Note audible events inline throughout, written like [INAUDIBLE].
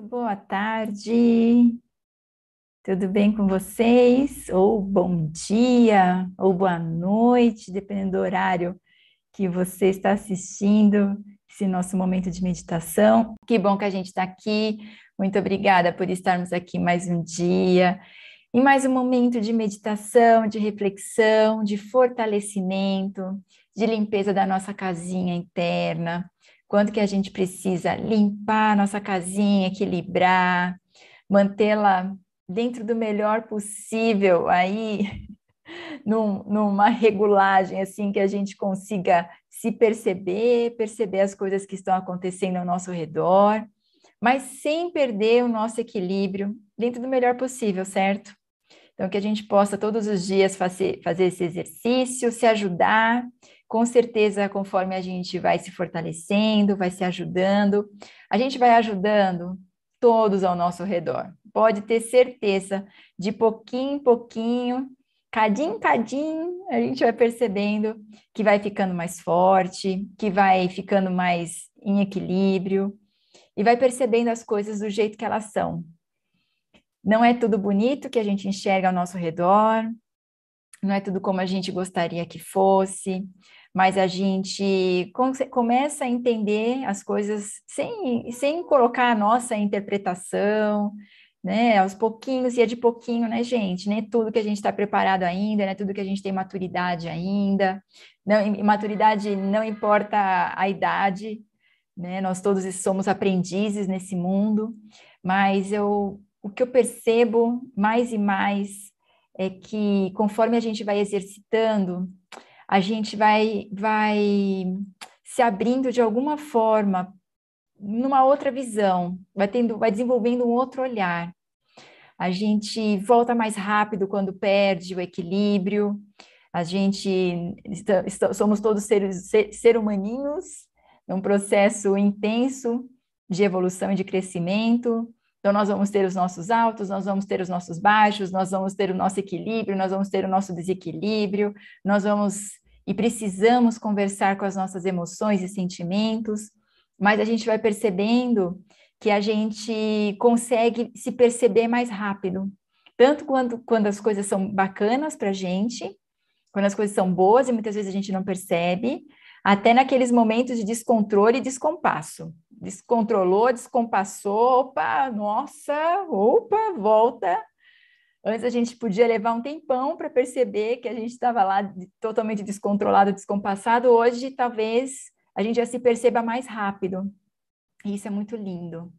Muito boa tarde. Tudo bem com vocês? Ou bom dia, ou boa noite, dependendo do horário que você está assistindo esse nosso momento de meditação. Que bom que a gente está aqui. Muito obrigada por estarmos aqui mais um dia, em mais um momento de meditação, de reflexão, de fortalecimento, de limpeza da nossa casinha interna quanto que a gente precisa limpar a nossa casinha, equilibrar, mantê-la dentro do melhor possível, aí [LAUGHS] num, numa regulagem assim que a gente consiga se perceber, perceber as coisas que estão acontecendo ao nosso redor, mas sem perder o nosso equilíbrio dentro do melhor possível, certo? Então, que a gente possa todos os dias fazer, fazer esse exercício, se ajudar com certeza, conforme a gente vai se fortalecendo, vai se ajudando, a gente vai ajudando todos ao nosso redor. Pode ter certeza, de pouquinho em pouquinho, cadinho em cadinho, a gente vai percebendo que vai ficando mais forte, que vai ficando mais em equilíbrio e vai percebendo as coisas do jeito que elas são. Não é tudo bonito que a gente enxerga ao nosso redor, não é tudo como a gente gostaria que fosse, mas a gente começa a entender as coisas sem, sem colocar a nossa interpretação, né? Aos pouquinhos e é de pouquinho, né, gente? Nem tudo que a gente está preparado ainda, né? Tudo que a gente tem maturidade ainda. Não, maturidade não importa a idade, né? Nós todos somos aprendizes nesse mundo, mas eu, o que eu percebo mais e mais é que conforme a gente vai exercitando a gente vai, vai se abrindo de alguma forma numa outra visão, vai tendo, vai desenvolvendo um outro olhar. A gente volta mais rápido quando perde o equilíbrio. A gente somos todos seres ser, ser humaninhos, num processo intenso de evolução e de crescimento. Então, nós vamos ter os nossos altos, nós vamos ter os nossos baixos, nós vamos ter o nosso equilíbrio, nós vamos ter o nosso desequilíbrio, nós vamos e precisamos conversar com as nossas emoções e sentimentos, mas a gente vai percebendo que a gente consegue se perceber mais rápido, tanto quando, quando as coisas são bacanas para a gente, quando as coisas são boas e muitas vezes a gente não percebe, até naqueles momentos de descontrole e descompasso. Descontrolou, descompassou, opa, nossa, opa, volta, Antes a gente podia levar um tempão para perceber que a gente estava lá totalmente descontrolado, descompassado. Hoje, talvez, a gente já se perceba mais rápido. E isso é muito lindo.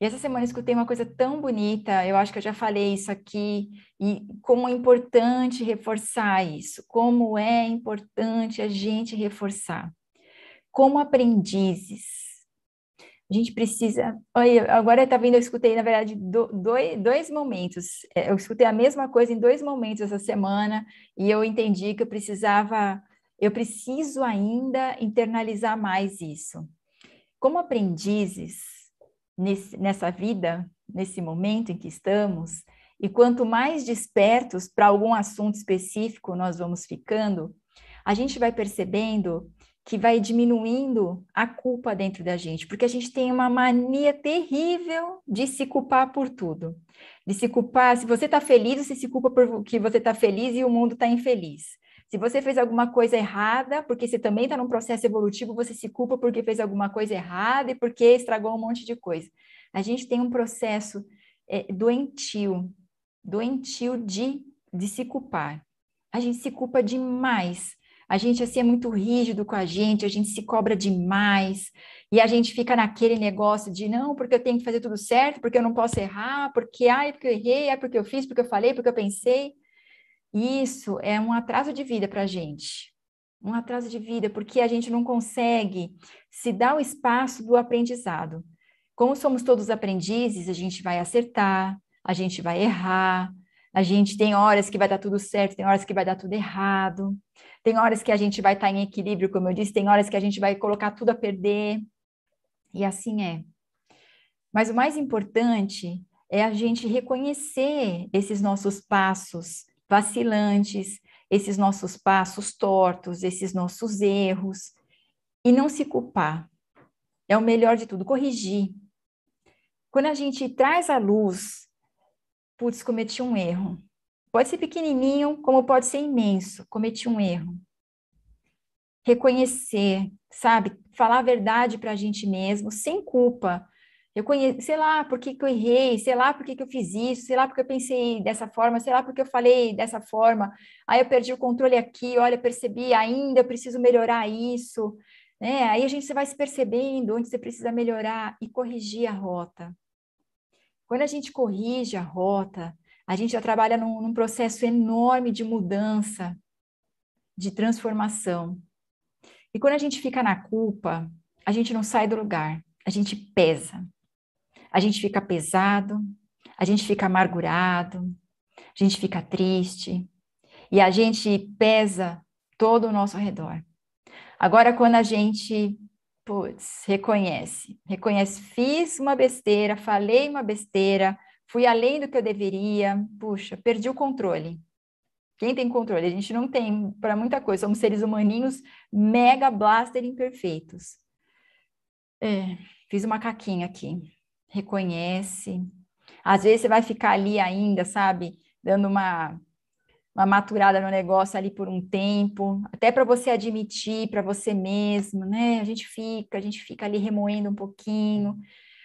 E essa semana eu escutei uma coisa tão bonita, eu acho que eu já falei isso aqui, e como é importante reforçar isso, como é importante a gente reforçar. Como aprendizes, a gente precisa. Olha, agora está vendo, eu escutei, na verdade, do, dois, dois momentos. É, eu escutei a mesma coisa em dois momentos essa semana, e eu entendi que eu precisava, eu preciso ainda internalizar mais isso. Como aprendizes nesse, nessa vida, nesse momento em que estamos, e quanto mais despertos para algum assunto específico nós vamos ficando, a gente vai percebendo que vai diminuindo a culpa dentro da gente, porque a gente tem uma mania terrível de se culpar por tudo. De se culpar, se você está feliz, você se culpa por que você está feliz e o mundo está infeliz. Se você fez alguma coisa errada, porque você também está num processo evolutivo, você se culpa porque fez alguma coisa errada e porque estragou um monte de coisa. A gente tem um processo é, doentio, doentio de, de se culpar. A gente se culpa demais a gente assim é muito rígido com a gente, a gente se cobra demais, e a gente fica naquele negócio de não, porque eu tenho que fazer tudo certo, porque eu não posso errar, porque ai, porque eu errei, é porque eu fiz, porque eu falei, porque eu pensei. Isso é um atraso de vida para a gente. Um atraso de vida, porque a gente não consegue se dar o espaço do aprendizado. Como somos todos aprendizes, a gente vai acertar, a gente vai errar, a gente tem horas que vai dar tudo certo, tem horas que vai dar tudo errado. Tem horas que a gente vai estar em equilíbrio, como eu disse, tem horas que a gente vai colocar tudo a perder. E assim é. Mas o mais importante é a gente reconhecer esses nossos passos vacilantes, esses nossos passos tortos, esses nossos erros, e não se culpar. É o melhor de tudo, corrigir. Quando a gente traz à luz, putz, cometi um erro. Pode ser pequenininho, como pode ser imenso, cometi um erro. Reconhecer, sabe? Falar a verdade para a gente mesmo, sem culpa. Eu conheço, sei lá por que, que eu errei, sei lá por que, que eu fiz isso, sei lá porque eu pensei dessa forma, sei lá porque eu falei dessa forma. Aí eu perdi o controle aqui, olha, percebi, ainda eu preciso melhorar isso. Né? Aí a gente vai se percebendo onde você precisa melhorar e corrigir a rota. Quando a gente corrige a rota, a gente já trabalha num, num processo enorme de mudança, de transformação. E quando a gente fica na culpa, a gente não sai do lugar, a gente pesa a gente fica pesado, a gente fica amargurado, a gente fica triste e a gente pesa todo o nosso redor. Agora, quando a gente, putz, reconhece, reconhece, fiz uma besteira, falei uma besteira, fui além do que eu deveria, puxa, perdi o controle. Quem tem controle? A gente não tem para muita coisa, somos seres humaninhos mega blaster imperfeitos. É, fiz uma caquinha aqui reconhece. Às vezes você vai ficar ali ainda, sabe, dando uma, uma maturada no negócio ali por um tempo, até para você admitir para você mesmo, né? A gente fica, a gente fica ali remoendo um pouquinho.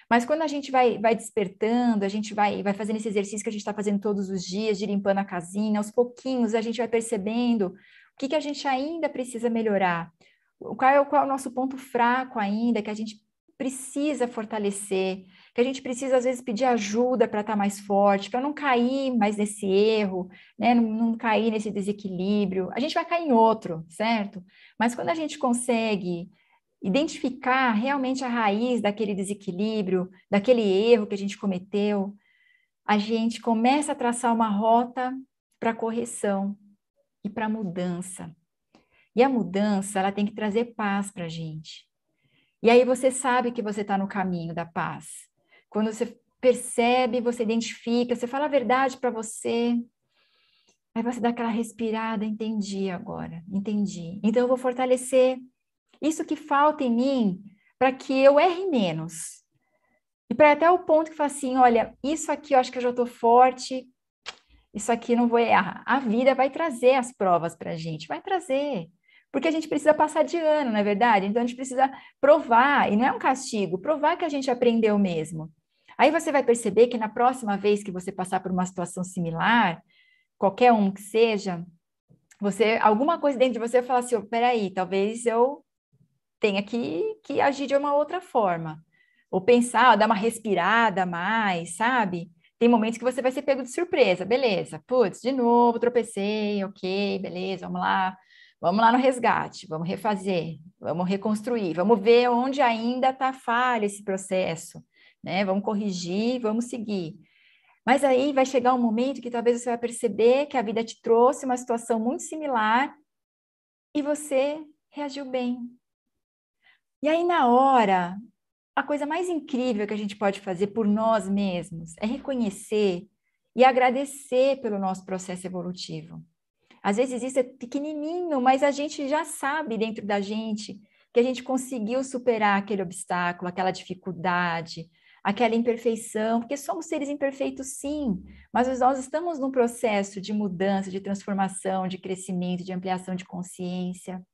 Mas quando a gente vai, vai despertando, a gente vai, vai fazendo esse exercício que a gente está fazendo todos os dias, de limpando a casinha, aos pouquinhos a gente vai percebendo o que, que a gente ainda precisa melhorar, qual é, qual é o nosso ponto fraco ainda, que a gente precisa fortalecer, que a gente precisa, às vezes, pedir ajuda para estar tá mais forte, para não cair mais nesse erro, né? Não, não, cair nesse desequilíbrio. A gente vai cair em outro, certo? Mas quando a gente consegue identificar realmente a raiz daquele desequilíbrio, daquele erro que a gente cometeu, a gente começa a traçar uma rota para correção e para mudança. E a mudança, ela tem que trazer paz para a gente. E aí você sabe que você está no caminho da paz. Quando você percebe, você identifica, você fala a verdade para você, aí você dá aquela respirada, entendi agora, entendi. Então eu vou fortalecer isso que falta em mim para que eu erre menos. E para até o ponto que fala assim, olha, isso aqui eu acho que eu já estou forte, isso aqui não vou errar. A vida vai trazer as provas para a gente, vai trazer. Porque a gente precisa passar de ano, não é verdade? Então a gente precisa provar, e não é um castigo, provar que a gente aprendeu mesmo. Aí você vai perceber que na próxima vez que você passar por uma situação similar, qualquer um que seja, você alguma coisa dentro de você vai falar assim, oh, peraí, talvez eu tenha que, que agir de uma outra forma. Ou pensar, dar uma respirada mais, sabe? Tem momentos que você vai ser pego de surpresa, beleza. Putz, de novo, tropecei, ok, beleza, vamos lá. Vamos lá no resgate, vamos refazer, vamos reconstruir, vamos ver onde ainda está falha esse processo né? Vamos corrigir, vamos seguir. Mas aí vai chegar um momento que talvez você vai perceber que a vida te trouxe uma situação muito similar e você reagiu bem. E aí, na hora, a coisa mais incrível que a gente pode fazer por nós mesmos é reconhecer e agradecer pelo nosso processo evolutivo. Às vezes isso é pequenininho, mas a gente já sabe dentro da gente que a gente conseguiu superar aquele obstáculo, aquela dificuldade, aquela imperfeição, porque somos seres imperfeitos, sim, mas nós estamos num processo de mudança, de transformação, de crescimento, de ampliação de consciência.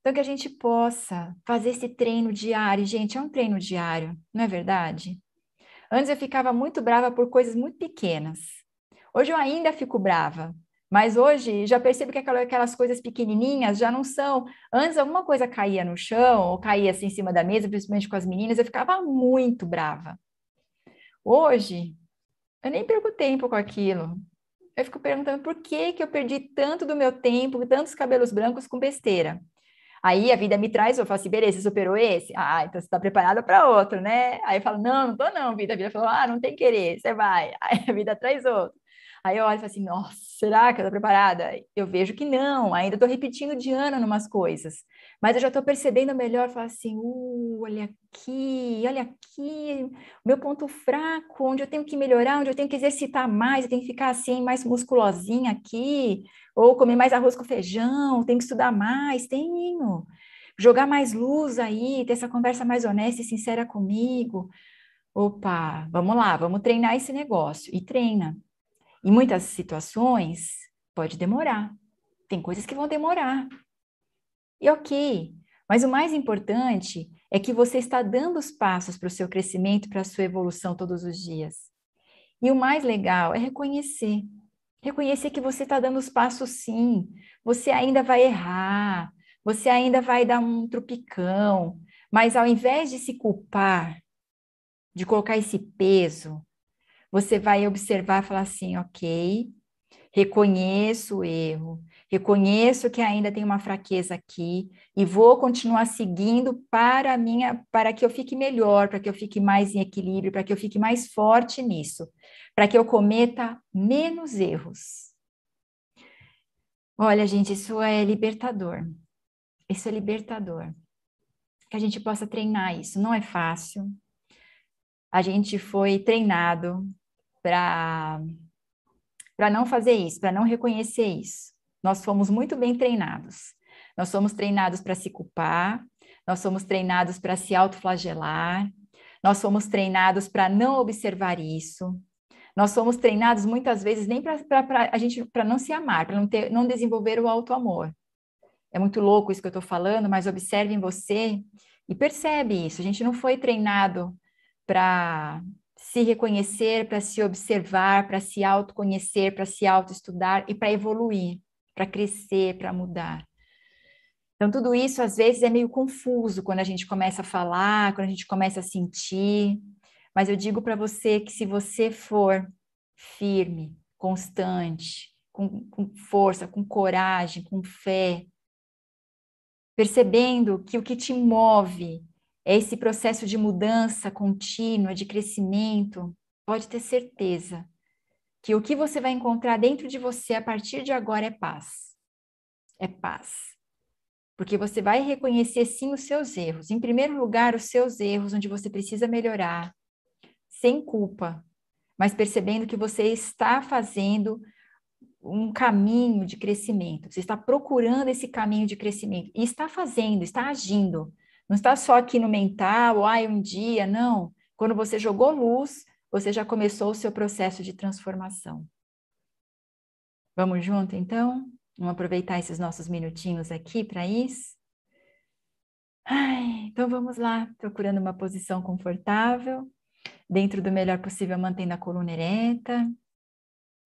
Então, que a gente possa fazer esse treino diário. Gente, é um treino diário, não é verdade? Antes eu ficava muito brava por coisas muito pequenas. Hoje eu ainda fico brava, mas hoje já percebo que aquelas coisas pequenininhas já não são. Antes alguma coisa caía no chão ou caía assim em cima da mesa, principalmente com as meninas, eu ficava muito brava. Hoje eu nem perco tempo com aquilo. Eu fico perguntando por que que eu perdi tanto do meu tempo, tantos cabelos brancos com besteira. Aí a vida me traz, eu falo assim, beleza, você superou esse? Ah, então você está preparada para outro, né? Aí eu falo, não, não tô não, vida. A vida falou, ah, não tem querer, você vai. [LAUGHS] Aí a vida traz outro. Aí eu olho e falo assim, nossa, será que eu tô preparada? Eu vejo que não, ainda estou repetindo de ano em umas coisas. Mas eu já estou percebendo melhor, falo assim, uh, olha aqui, olha aqui, meu ponto fraco, onde eu tenho que melhorar, onde eu tenho que exercitar mais, eu tenho que ficar assim, mais musculosinha aqui, ou comer mais arroz com feijão, tenho que estudar mais, tenho. Jogar mais luz aí, ter essa conversa mais honesta e sincera comigo. Opa, vamos lá, vamos treinar esse negócio. E treina. Em muitas situações, pode demorar. Tem coisas que vão demorar. E ok. Mas o mais importante é que você está dando os passos para o seu crescimento, para a sua evolução todos os dias. E o mais legal é reconhecer. Reconhecer que você está dando os passos sim. Você ainda vai errar, você ainda vai dar um trupicão, mas ao invés de se culpar, de colocar esse peso, você vai observar e falar assim: ok, reconheço o erro, reconheço que ainda tem uma fraqueza aqui e vou continuar seguindo para minha, para que eu fique melhor, para que eu fique mais em equilíbrio, para que eu fique mais forte nisso, para que eu cometa menos erros. Olha, gente, isso é libertador. Isso é libertador. Que a gente possa treinar isso. Não é fácil. A gente foi treinado para não fazer isso, para não reconhecer isso. Nós fomos muito bem treinados. Nós somos treinados para se culpar, nós somos treinados para se autoflagelar, nós somos treinados para não observar isso. Nós somos treinados muitas vezes nem para a gente para não se amar, para não, ter, não desenvolver o auto-amor. É muito louco isso que eu estou falando, mas observe em você e percebe isso. A gente não foi treinado para se reconhecer, para se observar, para se autoconhecer, para se autoestudar e para evoluir, para crescer, para mudar. Então, tudo isso às vezes é meio confuso quando a gente começa a falar, quando a gente começa a sentir. Mas eu digo para você que se você for firme, constante, com, com força, com coragem, com fé, percebendo que o que te move é esse processo de mudança contínua, de crescimento, pode ter certeza que o que você vai encontrar dentro de você a partir de agora é paz. É paz. Porque você vai reconhecer sim os seus erros. Em primeiro lugar, os seus erros, onde você precisa melhorar, sem culpa, mas percebendo que você está fazendo um caminho de crescimento. Você está procurando esse caminho de crescimento e está fazendo, está agindo. Não está só aqui no mental, ai, um dia, não. Quando você jogou luz, você já começou o seu processo de transformação. Vamos junto, então? Vamos aproveitar esses nossos minutinhos aqui para isso? Ai, então vamos lá, procurando uma posição confortável, dentro do melhor possível, mantendo a coluna ereta,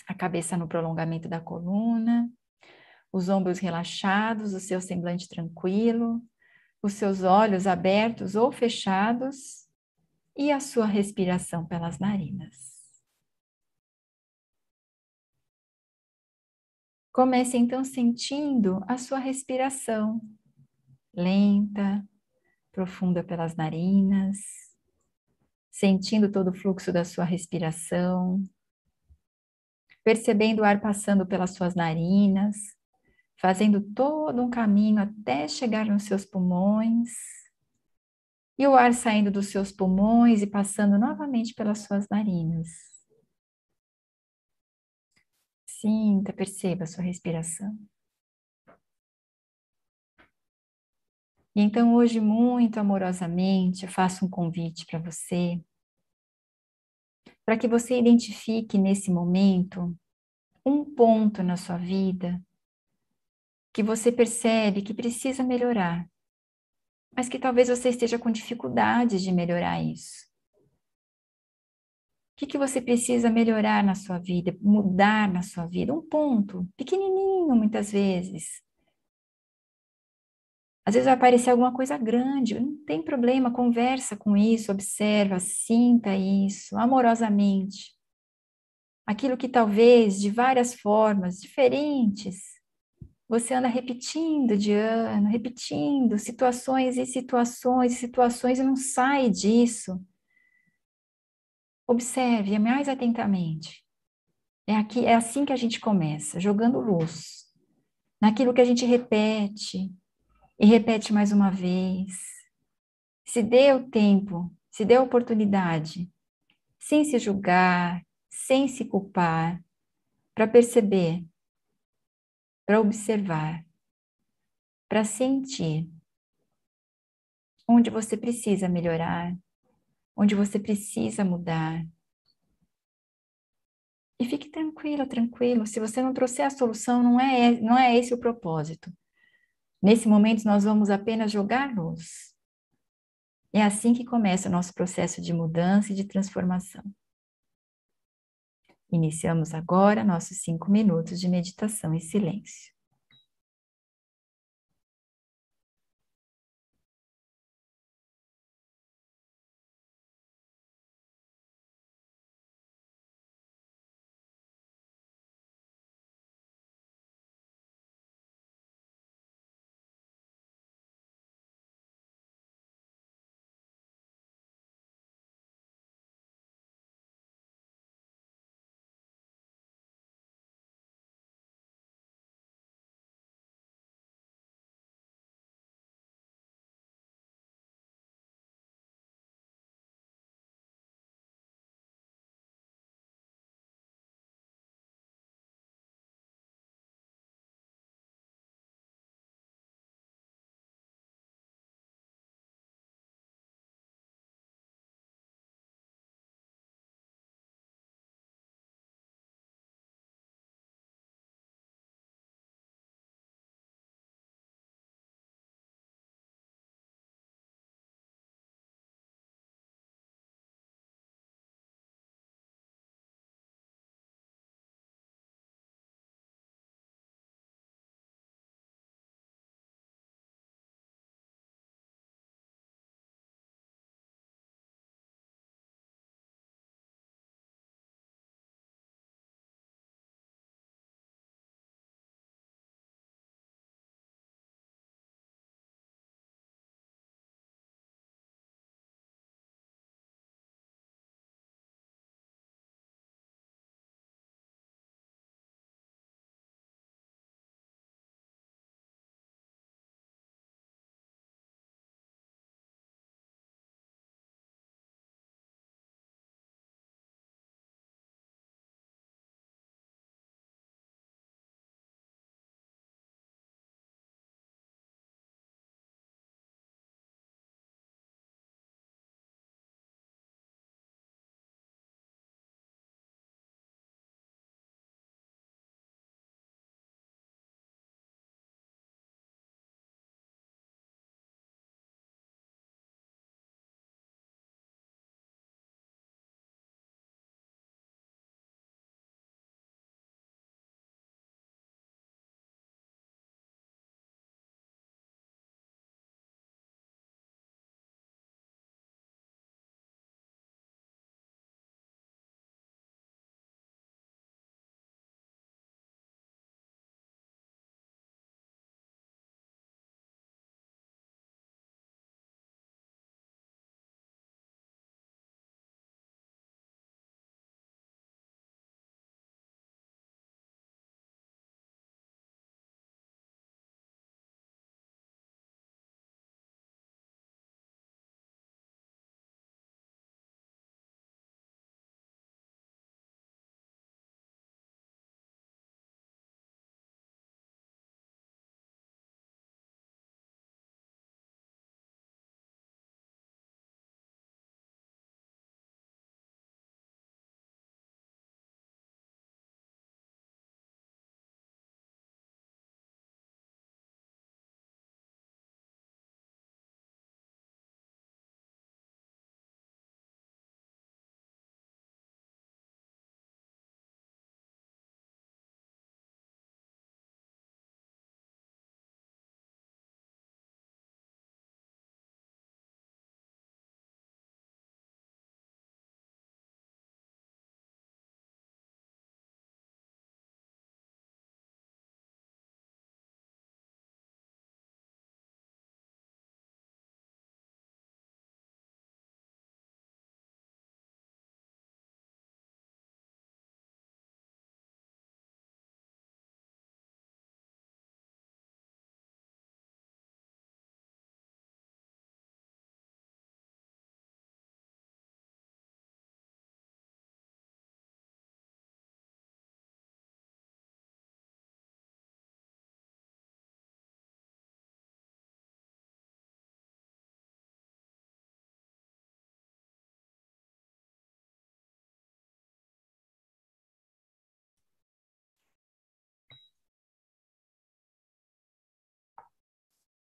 a cabeça no prolongamento da coluna, os ombros relaxados, o seu semblante tranquilo, os seus olhos abertos ou fechados e a sua respiração pelas narinas. Comece então sentindo a sua respiração lenta, profunda pelas narinas, sentindo todo o fluxo da sua respiração, percebendo o ar passando pelas suas narinas, fazendo todo um caminho até chegar nos seus pulmões. E o ar saindo dos seus pulmões e passando novamente pelas suas narinas. Sinta, perceba a sua respiração. E então, hoje, muito amorosamente, eu faço um convite para você, para que você identifique nesse momento um ponto na sua vida que você percebe que precisa melhorar, mas que talvez você esteja com dificuldades de melhorar isso. O que, que você precisa melhorar na sua vida, mudar na sua vida? Um ponto, pequenininho muitas vezes. Às vezes vai aparecer alguma coisa grande, não tem problema, conversa com isso, observa, sinta isso amorosamente. Aquilo que talvez de várias formas diferentes você anda repetindo de ano, repetindo situações e situações e situações e não sai disso. Observe mais atentamente. É aqui, é assim que a gente começa, jogando luz naquilo que a gente repete e repete mais uma vez. Se dê o tempo, se dê a oportunidade, sem se julgar, sem se culpar, para perceber para observar, para sentir onde você precisa melhorar, onde você precisa mudar. E fique tranquila, tranquilo. Se você não trouxer a solução, não é, não é esse o propósito. Nesse momento, nós vamos apenas jogar luz. É assim que começa o nosso processo de mudança e de transformação. Iniciamos agora nossos cinco minutos de meditação em silêncio.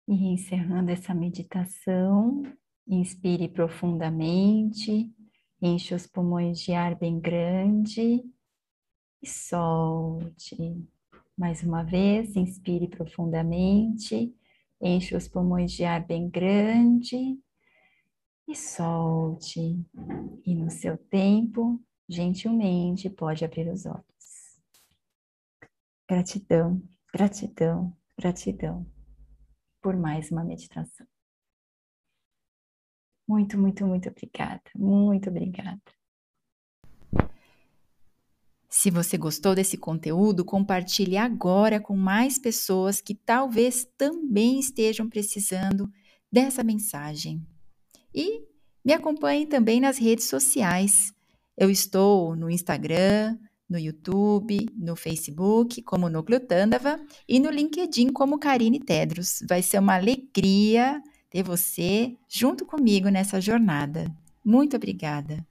E encerrando essa meditação, inspire profundamente, enche os pulmões de ar bem grande e solte. Mais uma vez, inspire profundamente, enche os pulmões de ar bem grande e solte. E no seu tempo, gentilmente, pode abrir os olhos. Gratidão, gratidão, gratidão por mais uma meditação. Muito, muito, muito obrigada. Muito obrigada. Se você gostou desse conteúdo, compartilhe agora com mais pessoas que talvez também estejam precisando dessa mensagem. E me acompanhe também nas redes sociais. Eu estou no Instagram, no YouTube, no Facebook como Núcleo Tândava e no LinkedIn como Karine Tedros. Vai ser uma alegria ter você junto comigo nessa jornada. Muito obrigada!